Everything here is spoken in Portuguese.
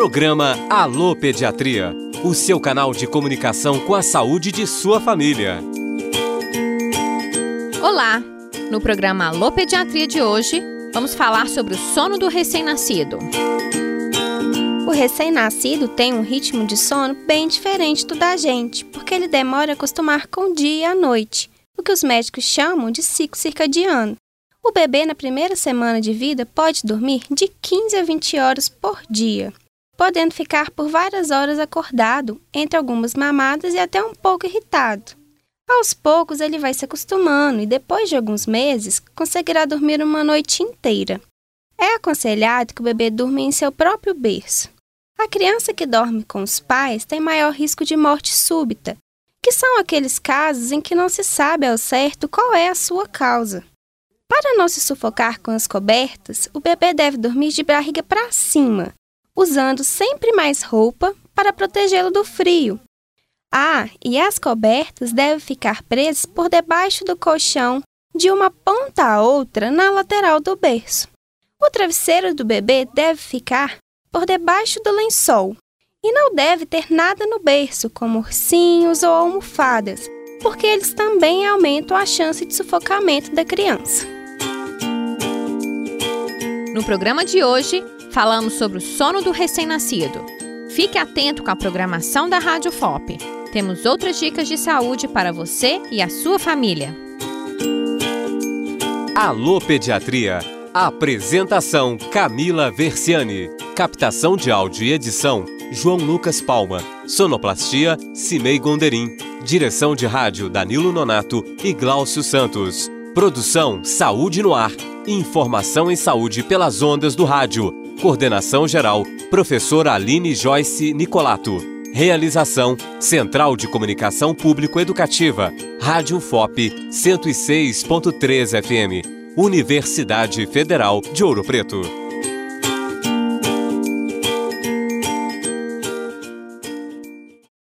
Programa Alô Pediatria, o seu canal de comunicação com a saúde de sua família. Olá! No programa Alô Pediatria de hoje, vamos falar sobre o sono do recém-nascido. O recém-nascido tem um ritmo de sono bem diferente do da gente, porque ele demora a acostumar com o dia e a noite, o que os médicos chamam de ciclo circadiano. O bebê, na primeira semana de vida, pode dormir de 15 a 20 horas por dia, podendo ficar por várias horas acordado, entre algumas mamadas e até um pouco irritado. Aos poucos, ele vai se acostumando e, depois de alguns meses, conseguirá dormir uma noite inteira. É aconselhado que o bebê durma em seu próprio berço. A criança que dorme com os pais tem maior risco de morte súbita, que são aqueles casos em que não se sabe ao certo qual é a sua causa. Para não se sufocar com as cobertas, o bebê deve dormir de barriga para cima, usando sempre mais roupa para protegê-lo do frio. Ah, e as cobertas devem ficar presas por debaixo do colchão, de uma ponta a outra na lateral do berço. O travesseiro do bebê deve ficar por debaixo do lençol e não deve ter nada no berço, como ursinhos ou almofadas, porque eles também aumentam a chance de sufocamento da criança. No programa de hoje, falamos sobre o sono do recém-nascido. Fique atento com a programação da Rádio FOP. Temos outras dicas de saúde para você e a sua família. Alô Pediatria. Apresentação Camila Versiani. Captação de áudio e edição João Lucas Palma. Sonoplastia Cimei Gonderim. Direção de rádio Danilo Nonato e Gláucio Santos. Produção Saúde no Ar. Informação em saúde pelas ondas do rádio. Coordenação geral Professora Aline Joyce Nicolato. Realização Central de Comunicação Público Educativa. Rádio FOP 106.3 FM. Universidade Federal de Ouro Preto.